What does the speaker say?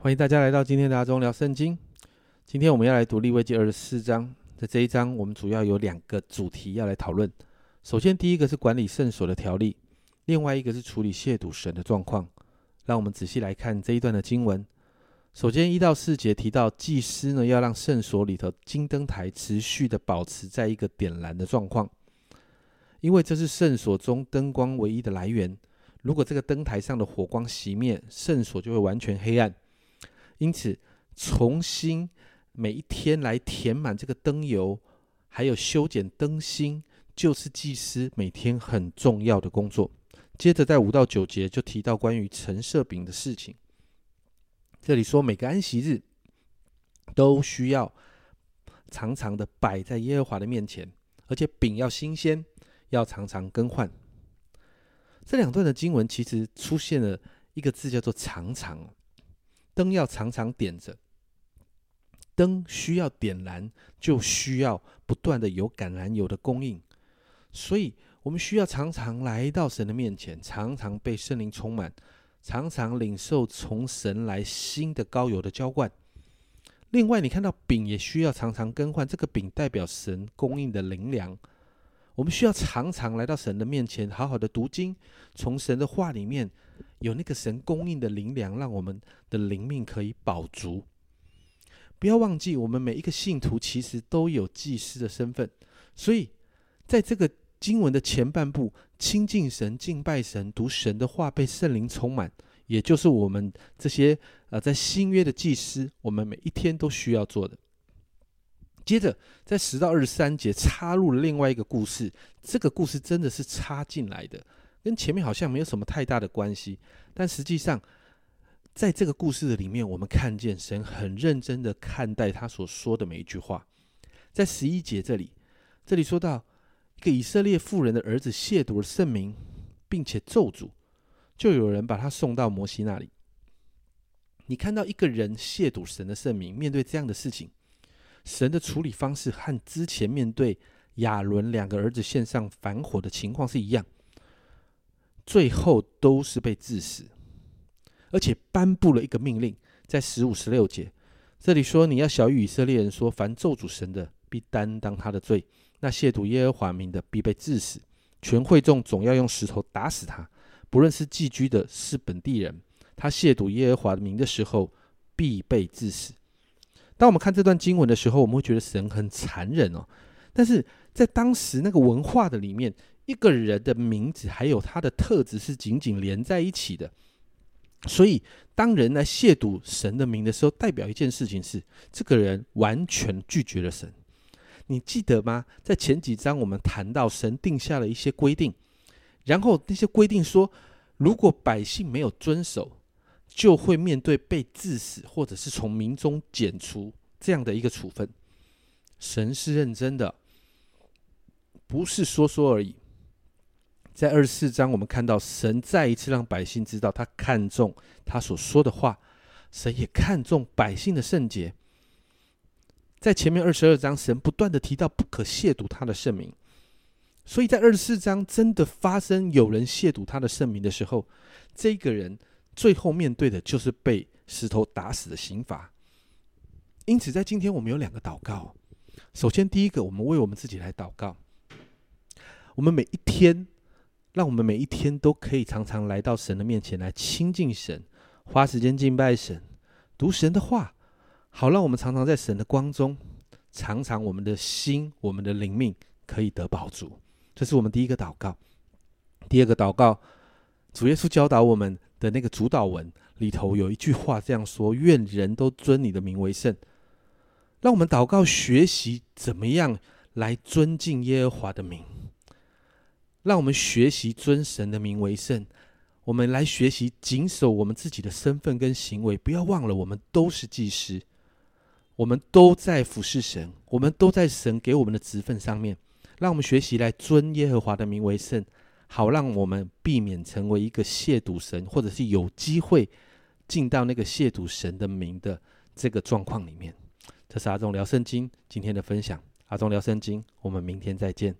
欢迎大家来到今天的阿忠聊圣经。今天我们要来读利未记二十四章，在这一章我们主要有两个主题要来讨论。首先，第一个是管理圣所的条例，另外一个是处理亵渎神的状况。让我们仔细来看这一段的经文。首先，一到四节提到祭司呢要让圣所里头金灯台持续的保持在一个点燃的状况，因为这是圣所中灯光唯一的来源。如果这个灯台上的火光熄灭，圣所就会完全黑暗。因此，重新每一天来填满这个灯油，还有修剪灯芯，就是祭司每天很重要的工作。接着，在五到九节就提到关于陈设饼的事情。这里说，每个安息日都需要常常的摆在耶和华的面前，而且饼要新鲜，要常常更换。这两段的经文其实出现了一个字，叫做“常常”。灯要常常点着，灯需要点燃，就需要不断的有橄榄油的供应，所以我们需要常常来到神的面前，常常被圣灵充满，常常领受从神来新的高油的浇灌。另外，你看到饼也需要常常更换，这个饼代表神供应的灵粮。我们需要常常来到神的面前，好好的读经，从神的话里面有那个神供应的灵粮，让我们的灵命可以保足。不要忘记，我们每一个信徒其实都有祭司的身份，所以在这个经文的前半部，亲近神、敬拜神、读神的话、被圣灵充满，也就是我们这些呃在新约的祭司，我们每一天都需要做的。接着，在十到二十三节插入了另外一个故事，这个故事真的是插进来的，跟前面好像没有什么太大的关系。但实际上，在这个故事的里面，我们看见神很认真的看待他所说的每一句话。在十一节这里，这里说到一个以色列妇人的儿子亵渎了圣名，并且咒诅，就有人把他送到摩西那里。你看到一个人亵渎神的圣名，面对这样的事情。神的处理方式和之前面对亚伦两个儿子献上反火的情况是一样，最后都是被致死，而且颁布了一个命令，在十五、十六节这里说：“你要小谕以色列人说，凡咒诅神的，必担当他的罪；那亵渎耶和华名的，必被致死。全会众总要用石头打死他，不论是寄居的，是本地人，他亵渎耶和华的名的时候，必被致死。”当我们看这段经文的时候，我们会觉得神很残忍哦。但是在当时那个文化的里面，一个人的名字还有他的特质是紧紧连在一起的。所以，当人来亵渎神的名的时候，代表一件事情是，这个人完全拒绝了神。你记得吗？在前几章我们谈到神定下了一些规定，然后那些规定说，如果百姓没有遵守。就会面对被致死，或者是从民中剪除这样的一个处分。神是认真的，不是说说而已。在二十四章，我们看到神再一次让百姓知道，他看重他所说的话，神也看重百姓的圣洁。在前面二十二章，神不断的提到不可亵渎他的圣名，所以在二十四章真的发生有人亵渎他的圣名的时候，这个人。最后面对的就是被石头打死的刑罚。因此，在今天我们有两个祷告。首先，第一个，我们为我们自己来祷告。我们每一天，让我们每一天都可以常常来到神的面前来亲近神，花时间敬拜神，读神的话，好让我们常常在神的光中，常常我们的心、我们的灵命可以得保住。这是我们第一个祷告。第二个祷告，主耶稣教导我们。的那个主导文里头有一句话这样说：“愿人都尊你的名为圣。”让我们祷告学习怎么样来尊敬耶和华的名。让我们学习尊神的名为圣。我们来学习谨守我们自己的身份跟行为。不要忘了，我们都是祭司，我们都在服侍神，我们都在神给我们的职分上面。让我们学习来尊耶和华的名为圣。好，让我们避免成为一个亵渎神，或者是有机会进到那个亵渎神的名的这个状况里面。这是阿忠聊圣经今天的分享。阿忠聊圣经，我们明天再见。